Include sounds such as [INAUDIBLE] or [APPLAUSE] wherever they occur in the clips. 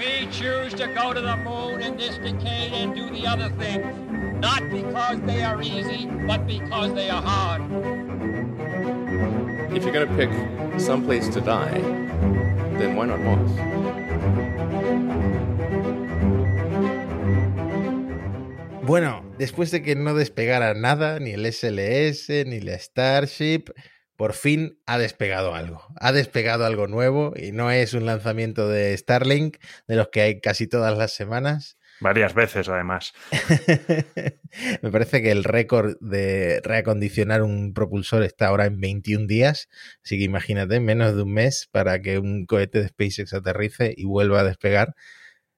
We choose to go to the moon in this decade and do the other things, not because they are easy, but because they are hard. If you're going to pick some place to die, then why not Mars? Bueno, después de que no despegara nada, ni el SLS, ni la Starship, por fin ha despegado algo. Ha despegado algo nuevo y no es un lanzamiento de Starlink, de los que hay casi todas las semanas. Varias veces, además. [LAUGHS] Me parece que el récord de reacondicionar un propulsor está ahora en 21 días. Así que imagínate, menos de un mes para que un cohete de SpaceX aterrice y vuelva a despegar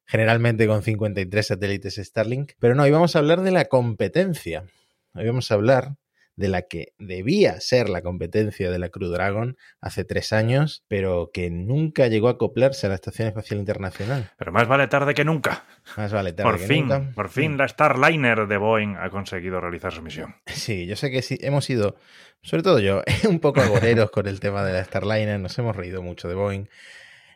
generalmente con 53 satélites Starlink. Pero no, hoy vamos a hablar de la competencia. Hoy vamos a hablar de la que debía ser la competencia de la Crew Dragon hace tres años, pero que nunca llegó a acoplarse a la Estación Espacial Internacional. Pero más vale tarde que nunca. Más vale tarde por que fin, nunca. Por fin la Starliner de Boeing ha conseguido realizar su misión. [LAUGHS] Sí, yo sé que sí, hemos sido, sobre todo yo, [LAUGHS] un poco agoreros con el tema de la Starliner, nos hemos reído mucho de Boeing.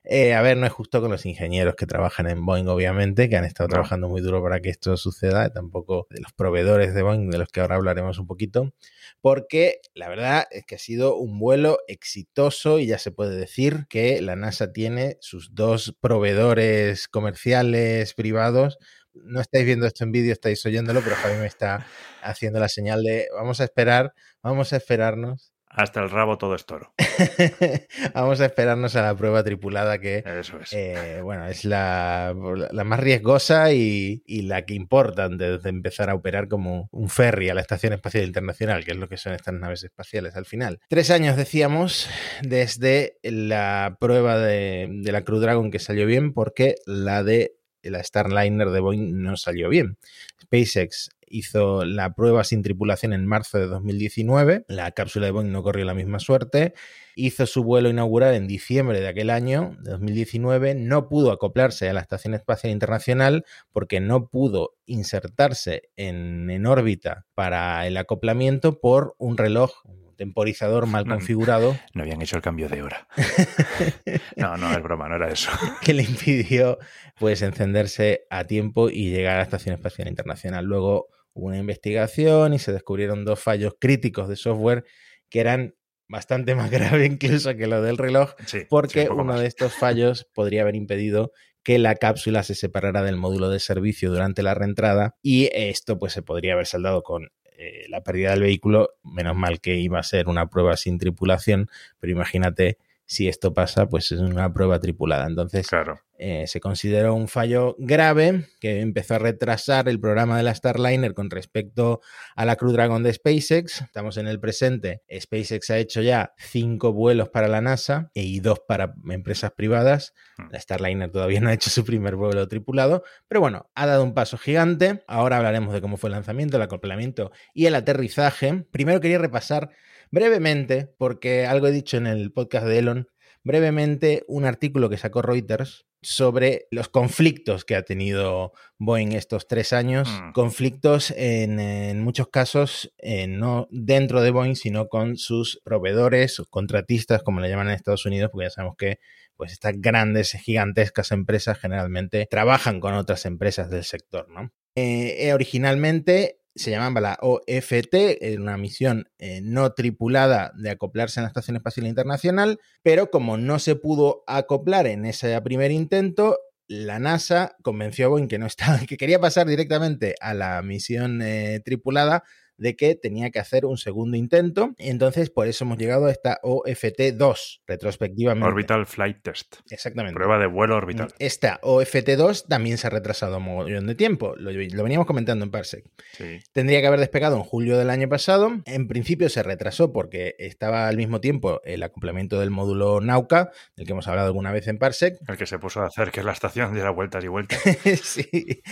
Eh, a ver, no es justo con los ingenieros que trabajan en Boeing, obviamente, que han estado No. trabajando muy duro para que esto suceda, tampoco de los proveedores de Boeing, de los que ahora hablaremos un poquito, porque la verdad es que ha sido un vuelo exitoso y ya se puede decir que la NASA tiene sus dos proveedores comerciales privados. No estáis viendo esto en vídeo, estáis oyéndolo, pero Javi me está haciendo la señal de vamos a esperar, vamos a esperarnos Hasta el rabo todo es toro. [LAUGHS] Vamos a esperarnos a la prueba tripulada que, Eso es. eh, bueno, es la, la más riesgosa y, y la que importa antes de empezar a operar como un ferry a la Estación Espacial Internacional, que es lo que son estas naves espaciales al final. Tres años, decíamos, desde la prueba de, de la Crew Dragon que salió bien, porque la de la Starliner de Boeing no salió bien. SpaceX hizo la prueba sin tripulación en marzo de 2019. La cápsula de Boeing no corrió la misma suerte. Hizo su vuelo inaugural en diciembre de aquel año, de 2019. No pudo acoplarse a la Estación Espacial Internacional porque no pudo insertarse en, en órbita para el acoplamiento por un reloj temporizador mal Mm. configurado [LAUGHS] No habían hecho el cambio de hora. [LAUGHS] No, no, es broma, no era eso. [LAUGHS] que le impidió pues encenderse a tiempo y llegar a la Estación Espacial Internacional. Luego hubo una investigación y se descubrieron dos fallos críticos de software que eran bastante [LAUGHS] más graves incluso que lo del reloj, Sí, sí, porque un uno más. de estos fallos podría haber impedido que la cápsula se separara del módulo de servicio durante la reentrada y esto pues se podría haber saldado con eh, la pérdida del vehículo, menos mal que iba a ser una prueba sin tripulación, pero imagínate si esto pasa, pues es una prueba tripulada. Entonces, Claro. eh, se consideró un fallo grave que empezó a retrasar el programa de la Starliner con respecto a la Crew Dragon de SpaceX. Estamos en el presente. SpaceX ha hecho ya cinco vuelos para la NASA y dos para empresas privadas. Hmm. La Starliner todavía no ha hecho su primer vuelo tripulado, pero bueno, ha dado un paso gigante. Ahora hablaremos de cómo fue el lanzamiento, el acoplamiento y el aterrizaje. Primero quería repasar brevemente, porque algo he dicho en el podcast de Elon, brevemente un artículo que sacó Reuters sobre los conflictos que ha tenido Boeing estos tres años, Mm. conflictos en, en muchos casos eh, no dentro de Boeing, sino con sus proveedores, sus contratistas, como le llaman en Estados Unidos, porque ya sabemos que pues estas grandes, gigantescas empresas generalmente trabajan con otras empresas del sector, ¿no? Eh, eh, originalmente se llamaba la OFT, una misión eh, no tripulada de acoplarse en la Estación Espacial Internacional, pero como no se pudo acoplar en ese primer intento, la NASA convenció a Boeing que no estaba, [LAUGHS] que quería pasar directamente a la misión eh, tripulada de que tenía que hacer un segundo intento. Y entonces, por eso hemos llegado a esta OFT2, retrospectivamente. Orbital Flight Test. Exactamente. Prueba de vuelo orbital. Esta OFT2 también se ha retrasado un mogollón de tiempo. Lo, lo veníamos comentando en Parsec. Sí. Tendría que haber despegado en julio del año pasado. En principio se retrasó porque estaba al mismo tiempo el acoplamiento del módulo Nauka, del que hemos hablado alguna vez en Parsec. El que se puso a hacer que la estación diera vueltas y vueltas. [LAUGHS] sí,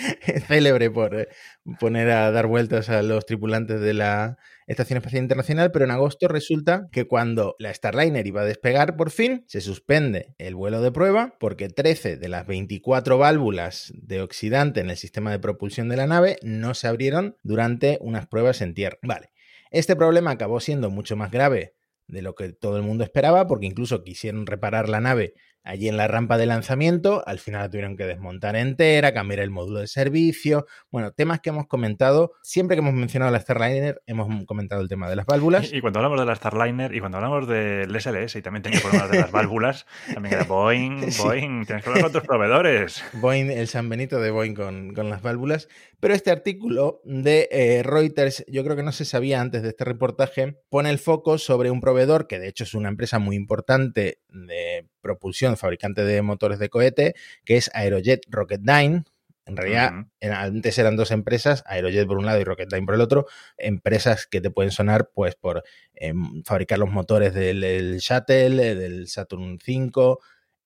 célebre por eh, poner a dar vueltas a los tripulantes de la Estación Espacial Internacional, pero en agosto resulta que cuando la Starliner iba a despegar por fin, se suspende el vuelo de prueba porque 13 de las 24 válvulas de oxidante en el sistema de propulsión de la nave no se abrieron durante unas pruebas en tierra. Vale, este problema acabó siendo mucho más grave de lo que todo el mundo esperaba, porque incluso quisieron reparar la nave allí en la rampa de lanzamiento. Al final la tuvieron que desmontar entera, cambiar el módulo de servicio. Bueno, temas que hemos comentado. Siempre que hemos mencionado la Starliner, hemos comentado el tema de las válvulas. Y, y cuando hablamos de la Starliner y cuando hablamos del SLS y también tenía problemas de las válvulas, también era [LAUGHS] Boeing, Sí. Boeing, tienes que hablar con tus proveedores. Boeing, el San Benito de Boeing con, con las válvulas. Pero este artículo de eh, Reuters, yo creo que no se sabía antes de este reportaje, pone el foco sobre un proveedor que de hecho es una empresa muy importante de propulsión, fabricante de motores de cohete, que es Aerojet Rocketdyne. En realidad, antes eran dos empresas, Aerojet por un lado y Rocketdyne por el otro, empresas que te pueden sonar pues por em, fabricar los motores del, del Shuttle, del Saturn V,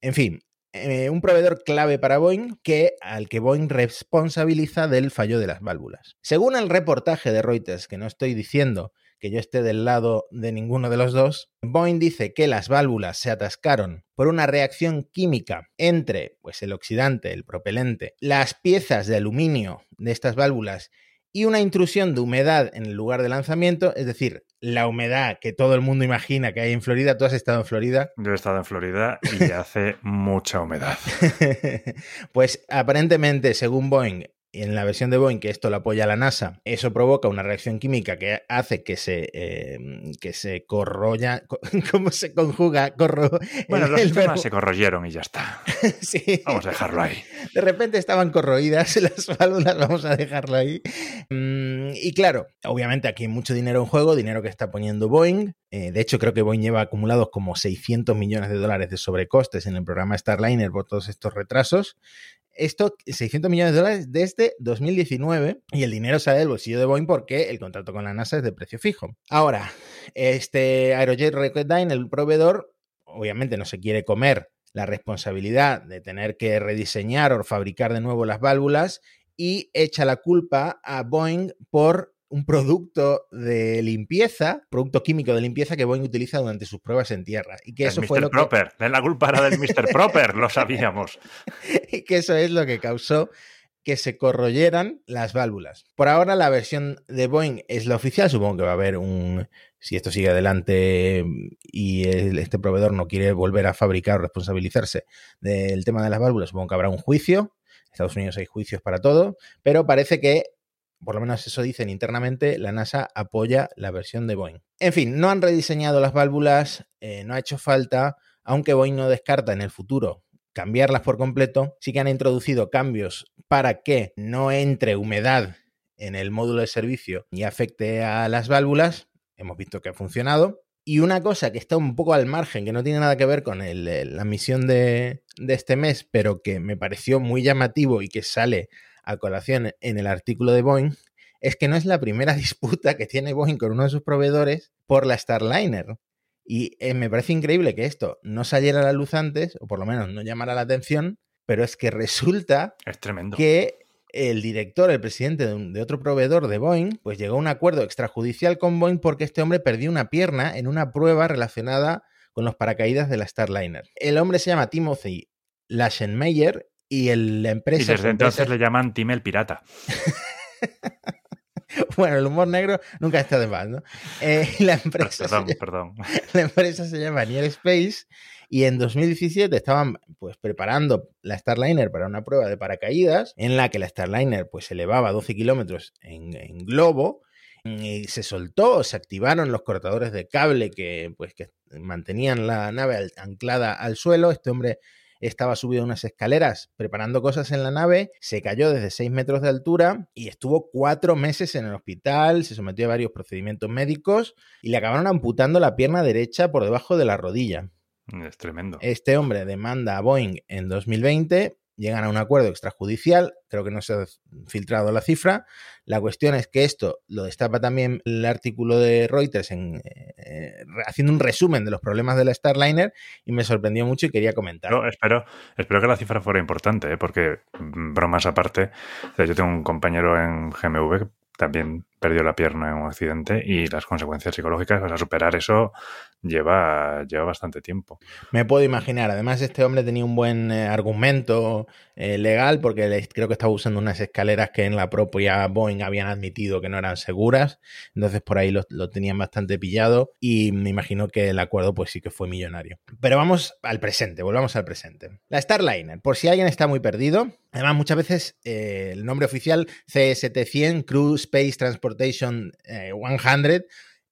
en fin, eh, un proveedor clave para Boeing que al que Boeing responsabiliza del fallo de las válvulas. Según el reportaje de Reuters, que no estoy diciendo que yo esté del lado de ninguno de los dos, Boeing dice que las válvulas se atascaron por una reacción química entre pues, el oxidante, el propelente, las piezas de aluminio de estas válvulas y una intrusión de humedad en el lugar de lanzamiento, es decir, la humedad que todo el mundo imagina que hay en Florida. Tú has estado en Florida. Yo he estado en Florida y hace [LAUGHS] mucha humedad. pues aparentemente, según Boeing, en la versión de Boeing que esto lo apoya la NASA, eso provoca una reacción química que hace que se, eh, que se corroya, co- [LAUGHS] ¿cómo se conjuga? Corro, Bueno, el- los el verbo- se corroyeron y ya está. [LAUGHS] Sí. Vamos a dejarlo ahí. De repente estaban corroídas [LAUGHS] las válvulas, vamos a dejarlo ahí. Mm, y claro, obviamente aquí hay mucho dinero en juego, dinero que está poniendo Boeing. Eh, de hecho, creo que Boeing lleva acumulados como 600 millones de dólares de sobrecostes en el programa Starliner por todos estos retrasos. Esto, 600 millones de dólares desde 2019 y el dinero sale del bolsillo de Boeing porque el contrato con la NASA es de precio fijo. Ahora, este Aerojet Rocketdyne, el proveedor, obviamente no se quiere comer la responsabilidad de tener que rediseñar o fabricar de nuevo las válvulas y echa la culpa a Boeing por un producto de limpieza, producto químico de limpieza que Boeing utiliza durante sus pruebas en tierra. Y que El eso Mr. fue lo que, Proper. La culpa era del Mr. [LAUGHS] Proper, lo sabíamos. [LAUGHS] y que eso es lo que causó que se corroyeran las válvulas. Por ahora la versión de Boeing es la oficial, supongo que va a haber un, si esto sigue adelante y el- este proveedor no quiere volver a fabricar o responsabilizarse del tema de las válvulas, supongo que habrá un juicio. En Estados Unidos hay juicios para todo, pero parece que, por lo menos eso dicen internamente, la NASA apoya la versión de Boeing. En fin, no han rediseñado las válvulas, eh, no ha hecho falta, aunque Boeing no descarta en el futuro cambiarlas por completo, sí que han introducido cambios para que no entre humedad en el módulo de servicio y afecte a las válvulas. Hemos visto que ha funcionado. Y una cosa que está un poco al margen, que no tiene nada que ver con el- la misión de, de este mes, pero que me pareció muy llamativo y que sale a colación en el artículo de Boeing, es que no es la primera [LAUGHS] disputa que tiene Boeing con uno de sus proveedores por la Starliner. Y eh, me parece increíble que esto no saliera a la luz antes, o por lo menos no llamara la atención, pero es que resulta Es tremendo. que el director, el presidente de, un- de otro proveedor de Boeing, pues llegó a un acuerdo extrajudicial con Boeing porque este hombre perdió una pierna en una prueba relacionada con los paracaídas de la Starliner. El hombre se llama Timothy Laschenmeyer y el- la Y empresa... desde su entonces empresa- le llaman Tim el Pirata. [LAUGHS] Bueno, el humor negro nunca está de más, ¿no? Eh, la, empresa se Perdón, llama- [LAUGHS] perdón. la empresa se llama Near Space y en 2017 estaban pues preparando la Starliner para una prueba de paracaídas en la que la Starliner pues elevaba 12 kilómetros en, en globo y se soltó, se activaron los cortadores de cable que pues que mantenían la nave anclada al suelo. Este hombre estaba subido a unas escaleras preparando cosas en la nave, se cayó desde 6 metros de altura y estuvo cuatro meses en el hospital, se sometió a varios procedimientos médicos y le acabaron amputando la pierna derecha por debajo de la rodilla. Es tremendo. Este hombre demanda a Boeing en 2020, llegan a un acuerdo extrajudicial, creo que no se ha filtrado la cifra. La cuestión es que esto lo destapa también el artículo de Reuters en, eh, haciendo un resumen de los problemas de la Starliner y me sorprendió mucho y quería comentar. Yo espero, espero que la cifra fuera importante, ¿eh? porque mm, bromas aparte, yo tengo un compañero en GMV que también perdió la pierna en un accidente y las consecuencias psicológicas, para superar eso lleva, lleva bastante tiempo. Me puedo imaginar. Además, este hombre tenía un buen eh, argumento eh, legal porque creo que estaba usando unas escaleras que en la propia Boeing habían admitido que no eran seguras. Entonces, por ahí lo, lo tenían bastante pillado y me imagino que el acuerdo pues sí que fue millonario. Pero vamos al presente, volvamos al presente. La Starliner, por si alguien está muy perdido, además muchas veces eh, el nombre oficial CST-100, Crew Space Transportation eh, 100,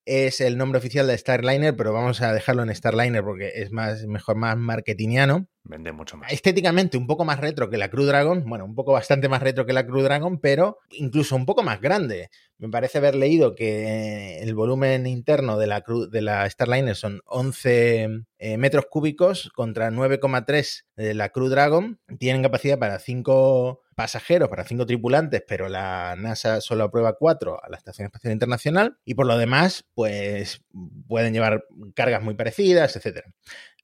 es el nombre oficial de Starliner, pero vamos a dejarlo en Starliner porque es más, mejor, más marketingiano. Vende mucho más. Estéticamente un poco más retro que la Crew Dragon, bueno, un poco bastante más retro que la Crew Dragon, pero incluso un poco más grande. Me parece haber leído que el volumen interno de la, Crew- de la Starliner son 11 eh, metros cúbicos contra 9,3 de la Crew Dragon. Tienen capacidad para 5 pasajeros, para 5 tripulantes, pero la NASA solo aprueba 4 a la Estación Espacial Internacional. Y por lo demás, pues pueden llevar cargas muy parecidas, etcétera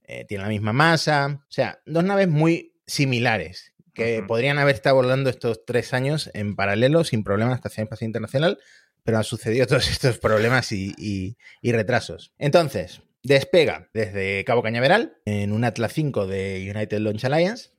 eh, tienen la misma masa. O sea, dos naves muy similares que podrían haber estado volando estos tres años en paralelo sin problemas en la Estación Espacial Internacional, pero han sucedido [LAUGHS] todos estos problemas y, y- y retrasos. Entonces, despega desde Cabo Cañaveral en un Atlas 5 de United Launch Alliance.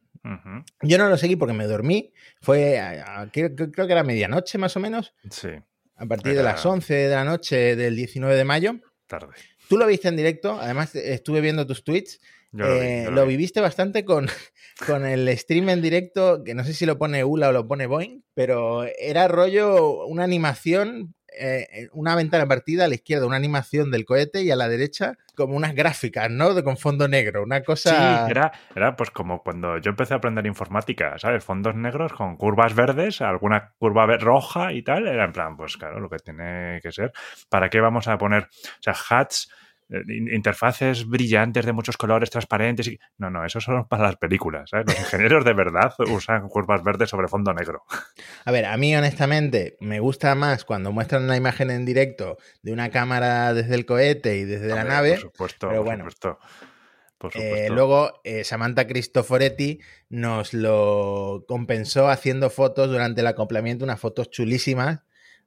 Yo no lo seguí porque me dormí. Fue, a- a- creo, creo que era medianoche más o menos, Sí, a partir de las 11 de la noche del 19 de mayo. tarde. Tú lo viste en directo, además estuve viendo tus tweets Yo lo, vi, eh, yo lo lo vi. viviste bastante con, [LAUGHS] con el stream en directo, que no sé si lo pone ULA o lo pone Boeing, pero era rollo una animación, eh, una ventana partida a la izquierda, una animación del cohete y a la derecha como unas gráficas, ¿no? De, con fondo negro, una cosa... Sí, era, era pues como cuando yo empecé a aprender informática, ¿sabes? Fondos negros con curvas verdes, alguna curva roja y tal. Era en plan, pues claro, lo que tiene que ser. ¿Para qué vamos a poner, o sea, hats, interfaces brillantes de muchos colores, transparentes? Y... No, no, eso solo para las películas, ¿sabes? Los ingenieros de verdad usan curvas verdes sobre fondo negro. A ver, a mí honestamente me gusta más cuando muestran una imagen en directo de una cámara desde el cohete y desde la nave. Por supuesto, pero por bueno. supuesto. Eh, luego, eh, Samantha Cristoforetti nos lo compensó haciendo fotos durante el acoplamiento, unas fotos chulísimas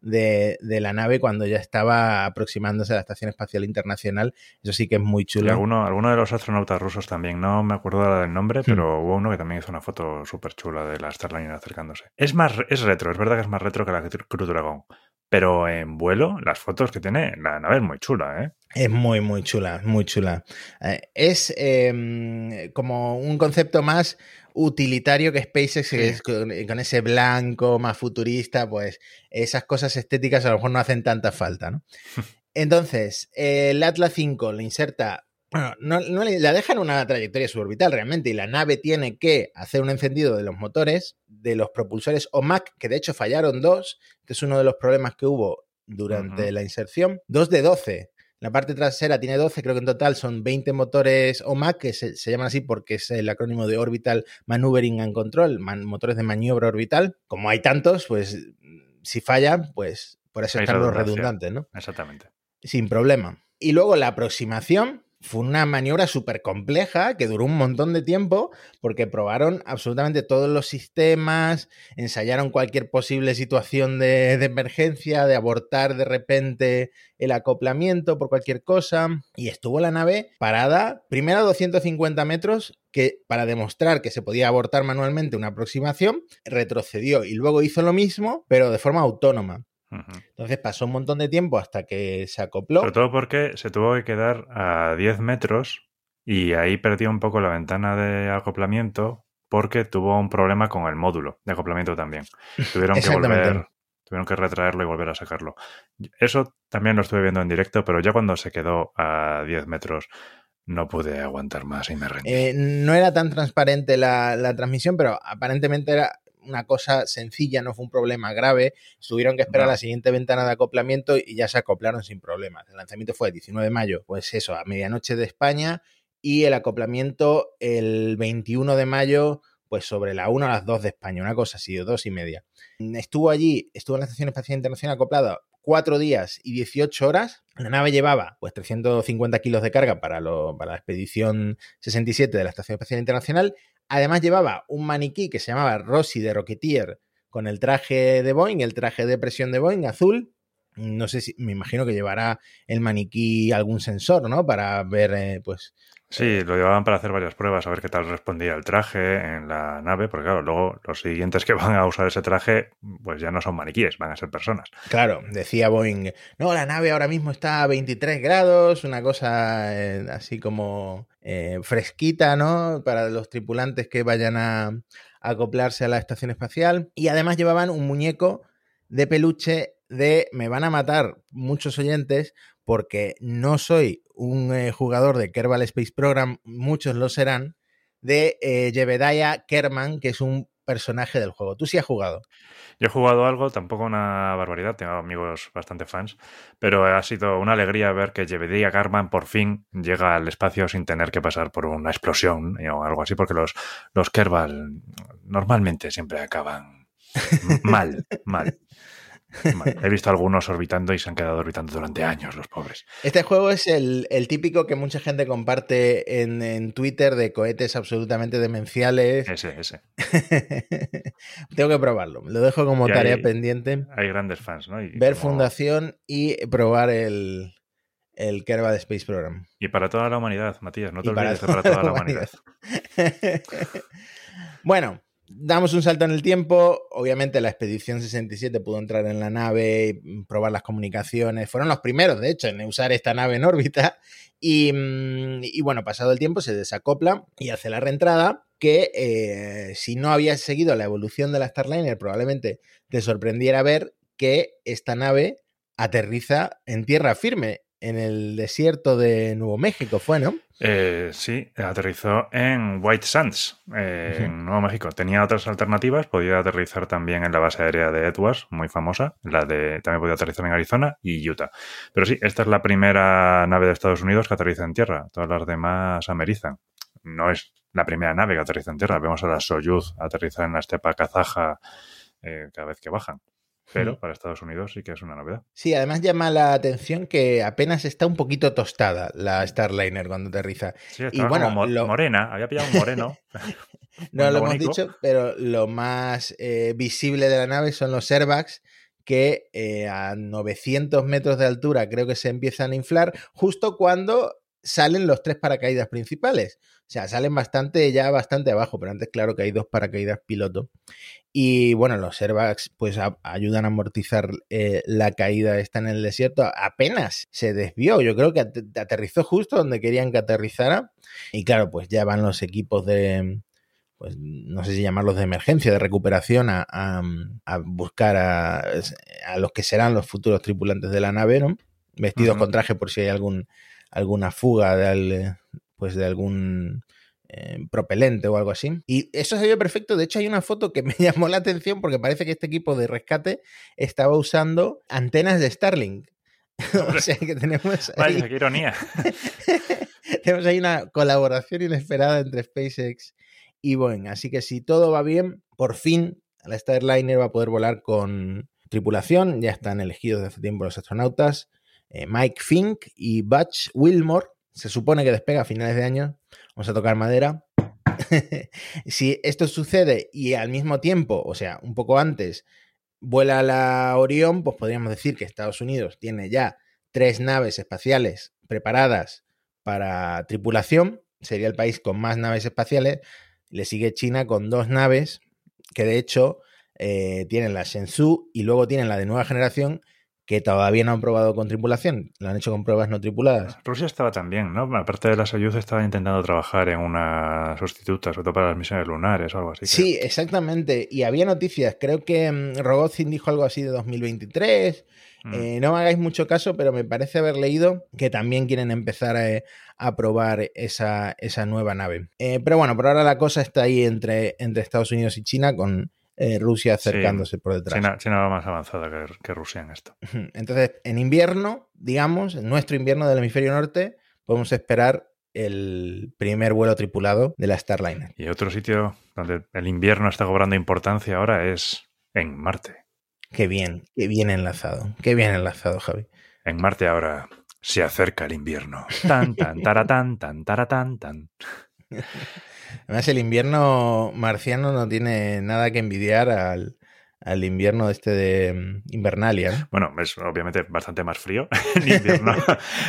de, de la nave cuando ya estaba aproximándose a la Estación Espacial Internacional. Eso sí que es muy Y chulo. alguno, alguno de los astronautas rusos también, no me acuerdo del Hmm. nombre, pero hubo uno que también hizo una foto súper chula de la Starliner acercándose. Es más, es retro, es verdad que es más retro que la Crew Dragon, pero en vuelo, las fotos que tiene, la nave es muy chula, ¿eh? Es muy, muy chula, muy chula. Eh, es eh, como un concepto más utilitario que SpaceX, que es con, con ese blanco más futurista, pues esas cosas estéticas a lo mejor no hacen tanta falta, ¿no? [LAUGHS] Entonces, eh, el Atlas 5 le inserta, bueno, no, no le- la deja en una trayectoria suborbital realmente, y la nave tiene que hacer un encendido de los motores, de los propulsores OMAC, que de hecho fallaron dos, que es uno de los problemas que hubo durante la inserción, dos de 12. La parte trasera tiene 12, creo que en total son 20 motores OMAC, que se, se llaman así porque es el acrónimo de Orbital Maneuvering and Control, man- motores de maniobra orbital. Como hay tantos, pues si fallan, pues por eso están los redundantes, ¿no? Exactamente. sin problema. Y luego la aproximación fue una maniobra súper compleja que duró un montón de tiempo porque probaron absolutamente todos los sistemas, ensayaron cualquier posible situación de, emergencia, de abortar de repente el acoplamiento por cualquier cosa. Y estuvo la nave parada, primero a 250 metros, que para demostrar que se podía abortar manualmente una aproximación, retrocedió y luego hizo lo mismo, pero de forma autónoma. Entonces pasó un montón de tiempo hasta que se acopló. Sobre todo porque se tuvo que quedar a 10 metros y ahí perdió un poco la ventana de acoplamiento porque tuvo un problema con el módulo de acoplamiento también. [LAUGHS] Tuvieron que volver, tuvieron que retraerlo y volver a sacarlo. Eso también lo estuve viendo en directo, pero ya cuando se quedó a 10 metros no pude aguantar más y me rendí. Eh, no era tan transparente la, la transmisión, pero aparentemente era una cosa sencilla, no fue un problema grave. Tuvieron que esperar No. la siguiente ventana de acoplamiento y ya se acoplaron sin problemas. El lanzamiento fue el 19 de mayo, pues eso, a medianoche de España y el acoplamiento el 21 de mayo, pues sobre la 1 a las 2 de España, una cosa así, o dos y media. Estuvo allí, estuvo en la Estación Espacial Internacional acoplada cuatro días y 18 horas. La nave llevaba pues 350 kilos de carga para, lo, para la expedición 67 de la Estación Espacial Internacional. Además llevaba un maniquí que se llamaba Rossi de Rocketeer con el traje de Boeing, el traje de presión de Boeing azul, no sé si, me imagino que llevará el maniquí algún sensor, ¿no? Para ver, eh, pues, Sí, lo llevaban para hacer varias pruebas, a ver qué tal respondía el traje en la nave, porque claro, luego los siguientes que [LAUGHS] van a usar ese traje, pues ya no son maniquíes, van a ser personas. Claro, decía Boeing, no, la nave ahora mismo está a 23 grados, una cosa eh, así como eh, fresquita, ¿no? Para los tripulantes que vayan a, a acoplarse a la estación espacial. Y además llevaban un muñeco de peluche de me van a matar muchos oyentes porque no soy un eh, jugador de Kerbal Space Program, muchos lo serán, de eh, Jebediah Kerman, que es un personaje del juego. ¿Tú sí has jugado? Yo he jugado algo, tampoco una barbaridad, tengo amigos bastante fans, pero ha sido una alegría ver que Jebediah Kerman por fin llega al espacio sin tener que pasar por una explosión o algo así, porque los, los Kerbal normalmente siempre acaban [LAUGHS] mal, mal. He visto algunos orbitando y se han quedado orbitando durante años, los pobres. Este juego es el, el típico que mucha gente comparte en, en, Twitter de cohetes absolutamente demenciales. Ese, ese. [LAUGHS] Tengo que probarlo. Lo dejo como Y tarea hay- pendiente. Hay grandes fans, ¿no? Y Ver como- Fundación y probar el, el Kerbal Space Program. Y para toda la humanidad, Matías, no te Y para olvides de para toda la humanidad. [LAUGHS] bueno, damos un salto en el tiempo. Obviamente la expedición 67 pudo entrar en la nave, y probar las comunicaciones. Fueron los primeros, de hecho, en usar esta nave en órbita. Y, mm, bueno, pasado el tiempo se desacopla y hace la reentrada que eh, si no habías seguido la evolución de la Starliner probablemente te sorprendiera ver que esta nave aterriza en tierra firme en el desierto de Nuevo México, fue, ¿no? Eh, sí, aterrizó en White Sands, eh, en Nuevo México. Tenía otras alternativas, podía aterrizar también en la base aérea de Edwards, muy famosa, la de también podía aterrizar en Arizona y Utah. Pero sí, esta es la primera nave de Estados Unidos que aterriza en tierra. Todas las demás amerizan. No es la primera nave que aterriza en tierra. Vemos a la Soyuz aterrizar en la estepa kazaja eh, cada vez que bajan. Pero para Estados Unidos sí que es una novedad. Sí, además llama la atención que apenas está un poquito tostada la Starliner cuando aterriza. Sí, Y bueno, como lo- morena, había pillado un moreno. [LAUGHS] No lo hemos dicho, pero lo más eh, visible de la nave son los airbags que eh, a 900 metros de altura creo que se empiezan a inflar justo cuando salen los tres paracaídas principales. O sea, salen bastante, ya bastante abajo, pero antes claro que hay dos paracaídas piloto. Y bueno, los airbags pues a- ayudan a amortizar eh, la caída esta en el desierto. Apenas se desvió, yo creo que at- aterrizó justo donde querían que aterrizara. Y claro, pues ya van los equipos de, pues no sé si llamarlos de emergencia, de recuperación, a, a- a buscar a, a los que serán los futuros tripulantes de la nave, ¿no? Vestidos con traje por si hay algún, alguna fuga de, al- pues de algún eh, propelente o algo así. Y eso se vio perfecto. De hecho, hay una foto que [LAUGHS] me llamó la atención porque parece que este equipo de rescate estaba usando antenas de Starlink. [LAUGHS] o sea que tenemos [LAUGHS] ahí, Vaya, qué ironía. tenemos ahí una colaboración inesperada entre SpaceX y Boeing. Así que si todo va bien, por fin la Starliner va a poder volar con tripulación. Ya están elegidos desde hace tiempo los astronautas. Eh, Mike Fink y Butch Wilmore. Se supone que despega a finales de año. Vamos a tocar madera. [LAUGHS] si esto sucede y al mismo tiempo, o sea, un poco antes, vuela la Orión, pues podríamos decir que Estados Unidos tiene ya tres naves espaciales preparadas para tripulación. Sería el país con más naves espaciales. Le sigue China con dos naves, que de hecho eh, tienen la Shenzhou y luego tienen la de nueva generación, que todavía no han probado con tripulación. Lo han hecho con pruebas no tripuladas. Rusia estaba también, ¿no? Aparte de la Soyuz, estaba intentando trabajar en una sustituta, sobre todo para las misiones lunares o algo así. Sí, exactamente. Y había noticias. Creo que mm, Rogozin dijo algo así de 2023. Mm. Eh, no me hagáis mucho caso, pero me parece haber leído que también quieren empezar a, a probar esa, esa nueva nave. Eh, pero bueno, por ahora la cosa está ahí entre, entre Estados Unidos y China, con eh, Rusia acercándose por detrás. China, China va más avanzada que, que Rusia en esto. Entonces, en invierno, digamos, en nuestro invierno del hemisferio norte, podemos esperar el primer vuelo tripulado de la Starliner. Y otro sitio donde el invierno está cobrando importancia ahora es en Marte. Qué bien, qué bien enlazado, qué bien enlazado, Javi. En Marte ahora se acerca el invierno. Tan, tan, taratán, tan, taratán, tan. [LAUGHS] Además, el invierno marciano no tiene nada que envidiar al, al invierno este de mm, Invernalia. Bueno, es obviamente bastante más frío [LAUGHS] en [LAUGHS] invierno.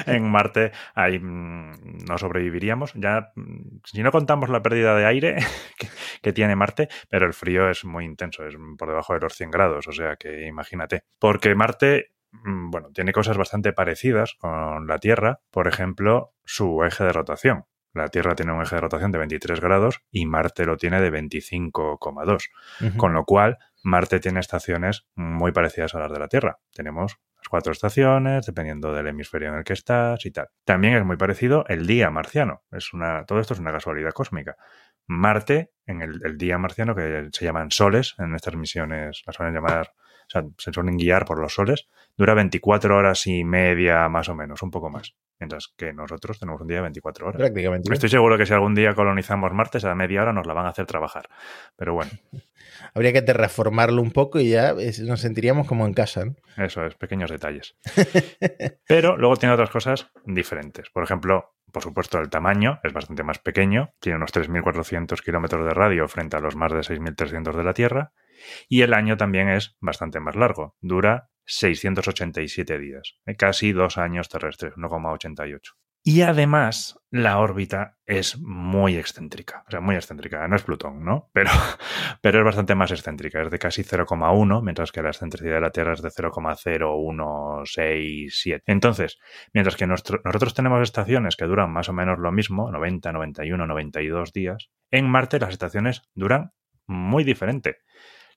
en Marte ahí mm, no sobreviviríamos. Ya, mm, si no contamos la pérdida de aire que, que, tiene Marte, pero el frío es muy intenso, es por debajo de los 100 grados, o sea que imagínate. Porque Marte bueno, tiene cosas bastante parecidas con la Tierra, por ejemplo, su eje de rotación. La Tierra tiene un eje de rotación de 23 grados y Marte lo tiene de 25,2. Con lo cual, Marte tiene estaciones muy parecidas a las de la Tierra. Tenemos las cuatro estaciones, dependiendo del hemisferio en el que estás y tal. También es muy parecido el día marciano. Es una, todo esto es una casualidad cósmica. Marte, en el, el día marciano, que se llaman soles, en estas misiones las suelen llamar o sea, se suelen guiar por los soles, dura 24 horas y media más o menos, un poco más. Mientras que nosotros tenemos un día de 24 horas. Prácticamente. Estoy seguro que si algún día colonizamos Marte, a media hora nos la van a hacer trabajar. Pero bueno. [LAUGHS] Habría que terraformarlo un poco y ya nos sentiríamos como en casa. ¿no? Eso es, pequeños detalles. [LAUGHS] Pero luego tiene otras cosas diferentes. Por ejemplo, por supuesto, el tamaño es bastante más pequeño, tiene unos 3.400 kilómetros de radio frente a los más de 6.300 de la Tierra, y el año también es bastante más largo, dura 687 días, eh, casi dos años terrestres, 1,88. Y además, la órbita es muy excéntrica. O sea, muy excéntrica. No es Plutón, ¿no? [LAUGHS] Pero, pero es bastante más excéntrica. Es de casi 0,1, mientras que la excentricidad de la Tierra es de 0,0167. Entonces, mientras que nosotros tenemos estaciones que duran más o menos lo mismo, 90, 91, 92 días, en Marte las estaciones duran muy diferente.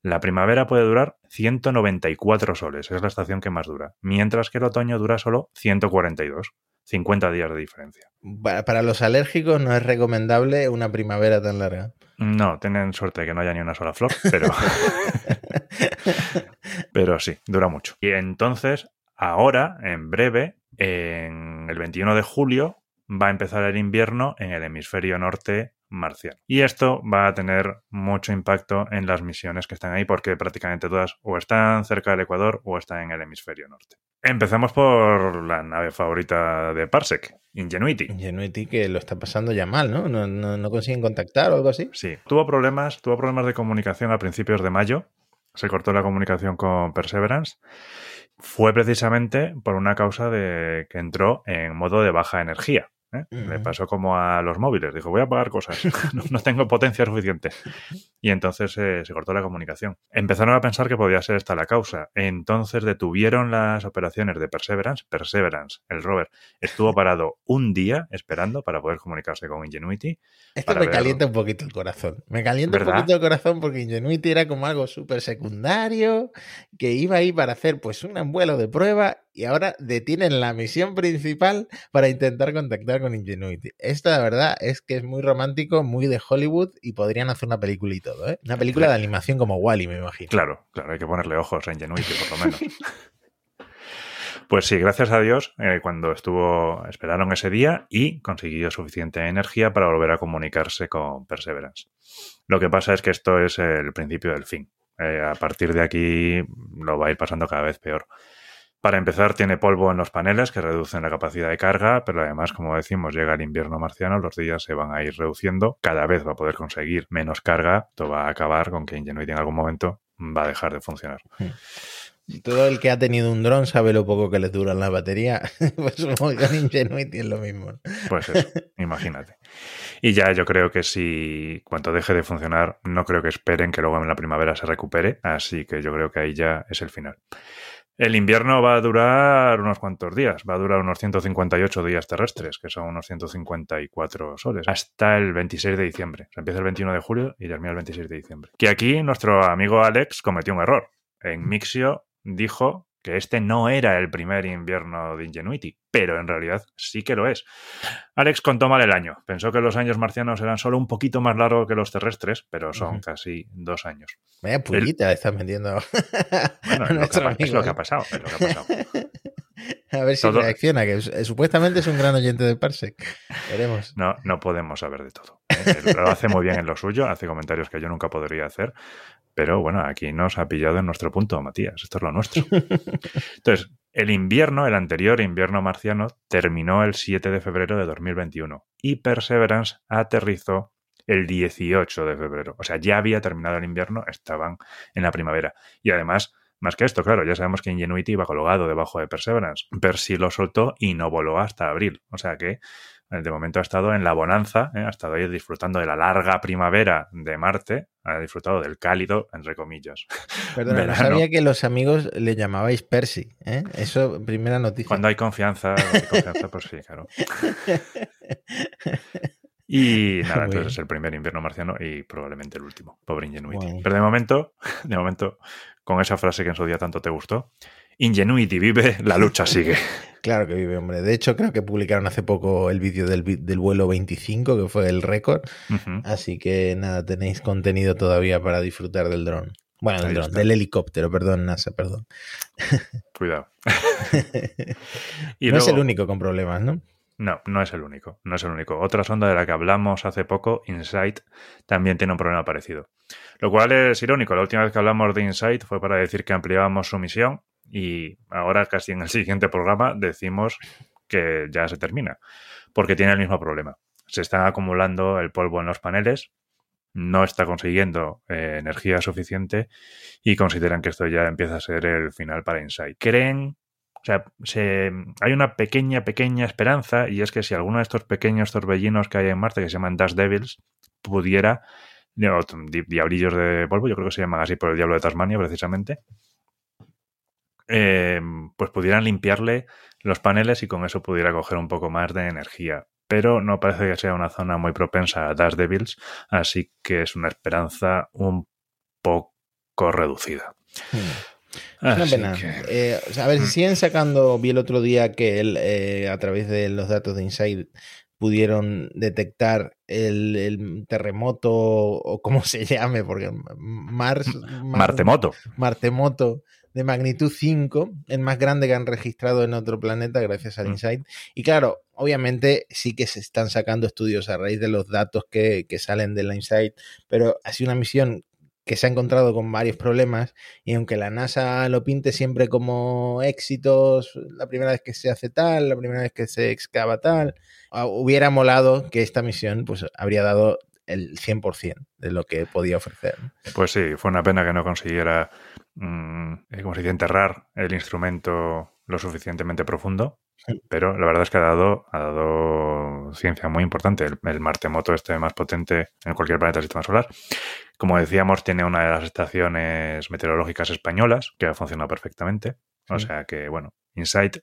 La primavera puede durar 194 soles, es la estación que más dura, mientras que el otoño dura solo 142, 50 días de diferencia. Para los alérgicos no es recomendable una primavera tan larga. No, tienen suerte de que no haya ni una sola flor, pero [LAUGHS] pero sí, dura mucho. Y entonces, ahora, en breve, en el 21 de julio, va a empezar el invierno en el hemisferio norte marciano. Y esto va a tener mucho impacto en las misiones que están ahí porque prácticamente todas o están cerca del Ecuador o están en el hemisferio norte. Empezamos por la nave favorita de Parsec, Ingenuity. Ingenuity que lo está pasando ya mal, ¿no? ¿No, no, consiguen contactar o algo así? Sí, tuvo problemas, tuvo problemas de comunicación a principios de mayo. Se cortó la comunicación con Perseverance. Fue precisamente por una causa de que entró en modo de baja energía. ¿Eh? Le pasó como a los móviles. Dijo, voy a pagar cosas. [LAUGHS] no, tengo potencia suficiente. Y entonces eh, se cortó la comunicación. Empezaron a pensar que podía ser esta la causa. Entonces detuvieron las operaciones de Perseverance. Perseverance, el rover, estuvo parado un día esperando para poder comunicarse con Ingenuity. Esto me calienta un poquito el corazón. Me calienta un poquito el corazón porque Ingenuity era como algo súper secundario que iba ahí para hacer pues un vuelo de prueba y ahora detienen la misión principal para intentar contactar con Ingenuity. Esta, la verdad, es que es muy romántico, muy de Hollywood y podrían hacer una película y todo, ¿eh? Una película de animación como Wally, me imagino. Claro, claro, hay que ponerle ojos a Ingenuity, por lo menos. [LAUGHS] Pues sí, gracias a Dios, eh, cuando estuvo, esperaron ese día y consiguió suficiente energía para volver a comunicarse con Perseverance. Lo que pasa es que esto es el principio del fin. Eh, a partir de aquí lo va a ir pasando cada vez peor. Para empezar, tiene polvo en los paneles que reducen la capacidad de carga, pero además, como decimos, llega el invierno marciano, los días se van a ir reduciendo, cada vez va a poder conseguir menos carga, esto va a acabar con que Ingenuity en algún momento va a dejar de funcionar. Todo el que ha tenido un dron sabe lo poco que le dura la batería. [LAUGHS] pues con Ingenuity es lo mismo. Pues eso, imagínate. Y ya yo creo que si cuanto deje de funcionar, no creo que esperen que luego en la primavera se recupere, así que yo creo que ahí ya es el final. El invierno va a durar unos cuantos días, va a durar unos 158 días terrestres, que son unos 154 soles, hasta el 26 de diciembre. empieza el 21 de julio y termina el 26 de diciembre. Que aquí nuestro amigo Alex cometió un error. En Mixio dijo que este no era el primer invierno de Ingenuity, pero en realidad sí que lo es. Alex contó mal el año. Pensó que los años marcianos eran solo un poquito más largos que los terrestres, pero son casi dos años. Vaya pullita estás vendiendo. [LAUGHS] Bueno, es, lo que, es, lo que, ha pasado. Es lo que ha pasado. [LAUGHS] A ver si reacciona, que supuestamente es un gran oyente de Parsec. [LAUGHS] Veremos. No, no podemos saber de todo. ¿eh? Lo hace muy bien en lo suyo, hace comentarios que yo nunca podría hacer, pero bueno, aquí nos ha pillado en nuestro punto, Matías. Esto es lo nuestro. [LAUGHS] Entonces, el invierno, el anterior invierno marciano, terminó el 7 de febrero de 2021 y Perseverance aterrizó el 18 de febrero. O sea, ya había terminado el invierno, estaban en la primavera. Y además, más que esto, claro, ya sabemos que Ingenuity iba colgado debajo de Perseverance. Percy lo soltó y no voló hasta abril. O sea que de momento ha estado en la bonanza, ¿eh? ha estado ahí disfrutando de la larga primavera de Marte, ha disfrutado del cálido, entre comillas. [LAUGHS] Perdona, no sabía que los amigos le llamabais Percy, ¿eh? Eso, primera noticia. Cuando hay confianza, hay confianza pues sí, claro. Y [LAUGHS] nada, entonces es el primer invierno marciano y probablemente el último. Pobre Ingenuity. Pero de momento, [LAUGHS] de momento, con esa frase que en su día tanto te gustó, Ingenuity vive, la lucha sigue. [LAUGHS] Claro que vive, hombre. De hecho, creo que publicaron hace poco el vídeo del, vuelo 25, que fue el récord. Así que nada, tenéis contenido todavía para disfrutar del dron. Bueno, del dron, del helicóptero, perdón, NASA, perdón. [LAUGHS] Cuidado. [LAUGHS] y no es el único con problemas, ¿no? No, no es el único, no es el único. Otra sonda de la que hablamos hace poco, InSight, también tiene un problema parecido. Lo cual es irónico. La última vez que hablamos de InSight fue para decir que ampliábamos su misión y ahora casi en el [LAUGHS] siguiente programa decimos que ya se termina, porque tiene el mismo problema. Se está acumulando el polvo en los paneles, no está consiguiendo eh, energía suficiente y consideran que esto ya empieza a ser el final para InSight. Creen o sea, hay una pequeña, pequeña esperanza y es que si alguno de estos pequeños torbellinos que hay en Marte, que se llaman Dash Devils, pudiera, diablillos de polvo, yo creo que se llaman así por el diablo de Tasmania precisamente, eh, pues pudieran limpiarle los paneles y con eso pudiera coger un poco más de energía. Pero no parece que sea una zona muy propensa a Dash Devils, así que es una esperanza un poco reducida. Hmm. Es una pena. Eh, a ver, si mm. siguen sacando, vi el otro día que eh, a través de los datos de Inside pudieron detectar el, terremoto o como [LAUGHS] se llame, porque Mars... Martemoto. Martemoto de magnitud 5, el más grande que han registrado en otro planeta gracias al mm. InSight. Y claro, obviamente sí que se están sacando estudios a raíz de los datos que, que salen de la InSight, pero ha sido una misión que se ha encontrado con varios problemas y aunque la NASA lo pinte siempre como éxitos, la primera vez que se hace tal, la primera vez que se excava tal, ah, hubiera molado que esta misión pues habría dado el 100% de lo que podía ofrecer. Pues sí, fue una pena que no consiguiera, mm, como se dice, enterrar el instrumento lo suficientemente profundo, pero la verdad es que ha dado, ha dado ciencia muy importante. El, el Martemoto este más potente en cualquier planeta del sistema solar. Como decíamos, tiene una de las estaciones meteorológicas españolas que ha funcionado perfectamente. O sea que, bueno, Insight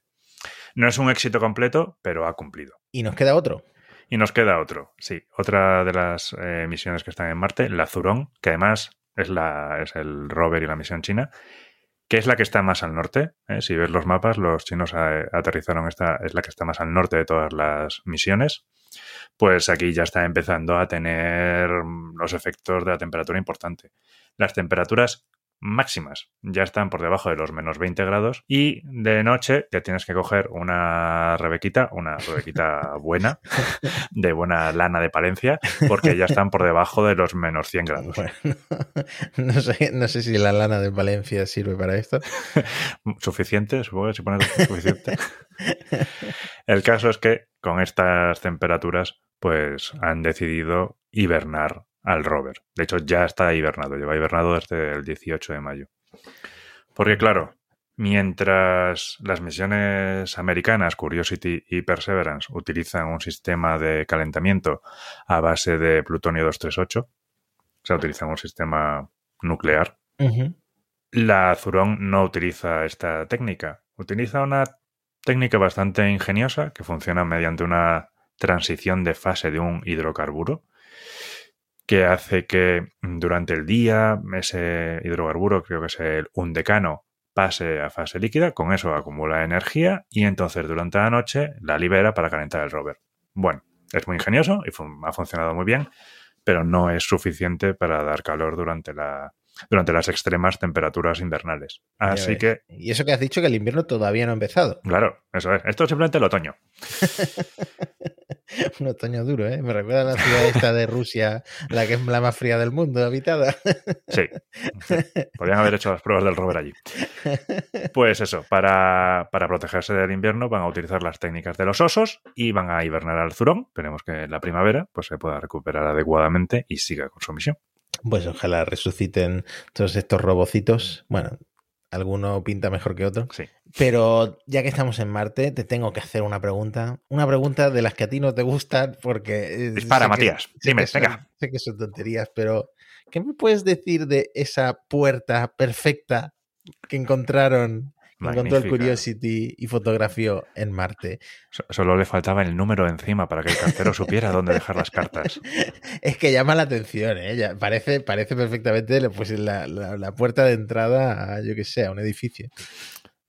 no es un éxito completo, pero ha cumplido. ¿Y nos queda otro? Y nos queda otro, sí. Otra de las eh, misiones que están en Marte, la Zurón, que además es, la, es el rover y la misión china, que es la que está más al norte. ¿eh? Si ves los mapas, los chinos aterrizaron esta, es la que está más al norte de todas las misiones pues aquí ya está empezando a tener los efectos de la temperatura importante. Las temperaturas máximas ya están por debajo de los menos 20 grados y de noche te tienes que coger una rebequita, una rebequita [LAUGHS] buena, de buena lana de Palencia, porque ya están por debajo de los menos 100 grados. no, sé, no sé si la lana de Palencia sirve para esto. Suficiente, supongo que se pone suficiente. El caso es que con estas temperaturas pues han decidido hibernar al rover. De hecho, ya está hibernado, lleva hibernado desde el 18 de mayo. Porque claro, mientras las misiones americanas, Curiosity y Perseverance, utilizan un sistema de calentamiento a base de plutonio 238, o sea, utilizan un sistema nuclear, la Zurón no utiliza esta técnica. Utiliza una técnica bastante ingeniosa que funciona mediante una transición de fase de un hidrocarburo que hace que durante el día ese hidrocarburo, creo que es el undecano, pase a fase líquida, con eso acumula energía y entonces durante la noche la libera para calentar el rover. Bueno, es muy ingenioso y ha funcionado muy bien, pero no es suficiente para dar calor durante la, durante las extremas temperaturas invernales. Así que, Y eso que has dicho que el invierno todavía no ha empezado. claro, eso es. Esto es simplemente el otoño. [LAUGHS] Un otoño duro, ¿eh? Me recuerda a la ciudad esta de Rusia, la que es la más fría del mundo, habitada. Sí. Podrían haber hecho las pruebas del rover allí. Pues eso, para, para protegerse del invierno van a utilizar las técnicas de los osos y van a hibernar al zurón. Esperemos que en la primavera pues, se pueda recuperar adecuadamente y siga con su misión. Pues ojalá resuciten todos estos robocitos. Bueno, alguno pinta mejor que otro. Sí. Pero ya que estamos en Marte, te tengo que hacer una pregunta. Una pregunta de las que a ti no te gustan porque... Dispara, que- Matías. Dime, son- venga. Sé que son tonterías, pero ¿qué me puedes decir de esa puerta perfecta que encontraron, que encontró el Magnífica. Curiosity y fotografió en Marte? So- Solo le faltaba el número encima para que el cartero supiera dónde dejar las cartas. [LAUGHS] Es que llama la atención, ¿eh? Parece, parece perfectamente pues, la, la- la puerta de entrada a, yo que sé, a un edificio.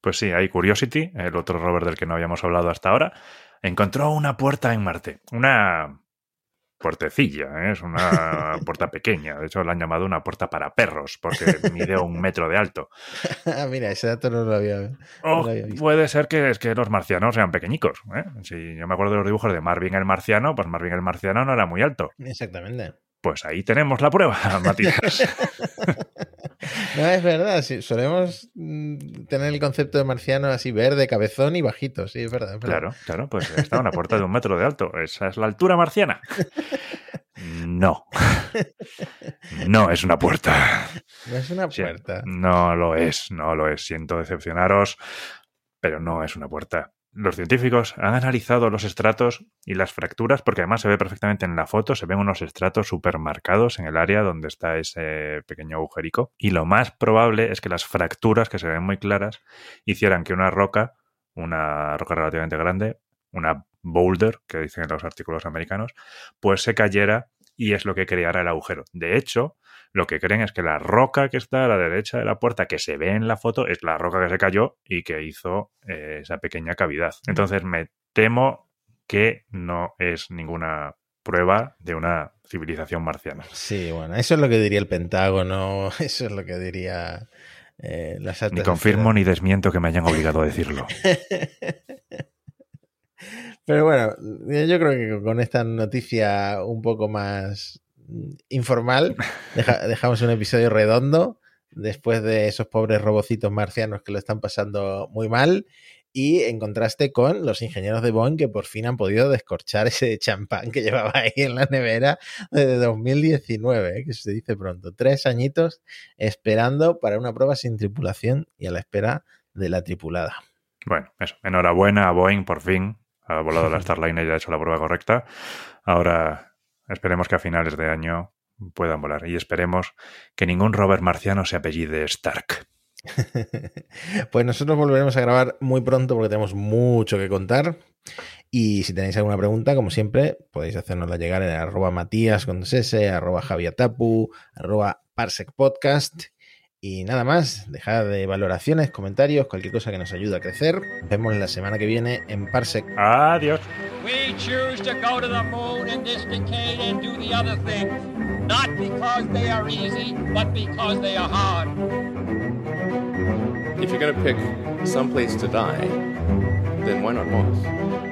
Pues sí, hay Curiosity, el otro rover del que no habíamos hablado hasta ahora, encontró una puerta en Marte. Una puertecilla, ¿eh? es una [LAUGHS] puerta pequeña. De hecho, la han llamado una puerta para perros, porque mide un metro de alto. [LAUGHS] Ah, Mira, ese dato no lo había. O No lo había visto. puede ser que, es que los marcianos sean pequeñicos. ¿eh? Si yo me acuerdo de los dibujos de Marvin el marciano, pues Marvin el marciano no era muy alto. Exactamente. Pues ahí tenemos la prueba, [LAUGHS] Matías. No, es verdad, sí, solemos mm, tener el concepto de marciano así verde, cabezón y bajito, sí, es verdad. es verdad. Claro, claro, pues está una puerta de un metro de alto. ¿Esa es la altura marciana? No. No es una puerta. No es una Sí, puerta. No lo es, no lo es. Siento decepcionaros, pero no es una puerta. Los científicos han analizado los estratos y las fracturas, porque además se ve perfectamente en la foto, se ven unos estratos súper marcados en el área donde está ese pequeño agujerico. Y lo más probable es que las fracturas, que se ven muy claras, hicieran que una roca, una roca relativamente grande, una boulder, que dicen en los artículos americanos, pues se cayera y es lo que creara el agujero. De hecho, lo que creen es que la roca que está a la derecha de la puerta, que se ve en la foto, es la roca que se cayó y que hizo eh, esa pequeña cavidad. Entonces me temo que no es ninguna prueba de una civilización marciana. Sí, bueno, eso es lo que diría el Pentágono, [LAUGHS] eso es lo que diría eh, las Ni confirmo ni desmiento que me hayan obligado a decirlo. [LAUGHS] Pero bueno, yo creo que con esta noticia un poco más informal, deja- [LAUGHS] dejamos un episodio redondo después de esos pobres robocitos marcianos que lo están pasando muy mal y en contraste con los ingenieros de Boeing que por fin han podido descorchar ese champán que llevaba ahí en la nevera desde 2019, ¿eh? que se dice pronto, tres añitos esperando para una prueba sin tripulación y a la espera de la tripulada. Bueno, eso. Enhorabuena a Boeing, por fin. Ha volado la [LAUGHS] Starliner y ha hecho la prueba correcta. Ahora esperemos que a finales de año puedan volar. Y esperemos que ningún rover marciano se apellide Stark. [LAUGHS] Pues nosotros volveremos a grabar muy pronto porque tenemos mucho que contar. Y si tenéis alguna pregunta, como siempre, podéis hacérnosla llegar en arroba matías con ss, arroba javiatapu, arroba parsec podcast. Y nada más, dejad de valoraciones, comentarios, cualquier cosa que nos ayude a crecer. Nos vemos la semana que viene en Parsec. Adiós. We choose to go to the moon in this decade and do the other things, not because they are easy, but because they are hard. If you're going to pick some place to die, then why not Mars?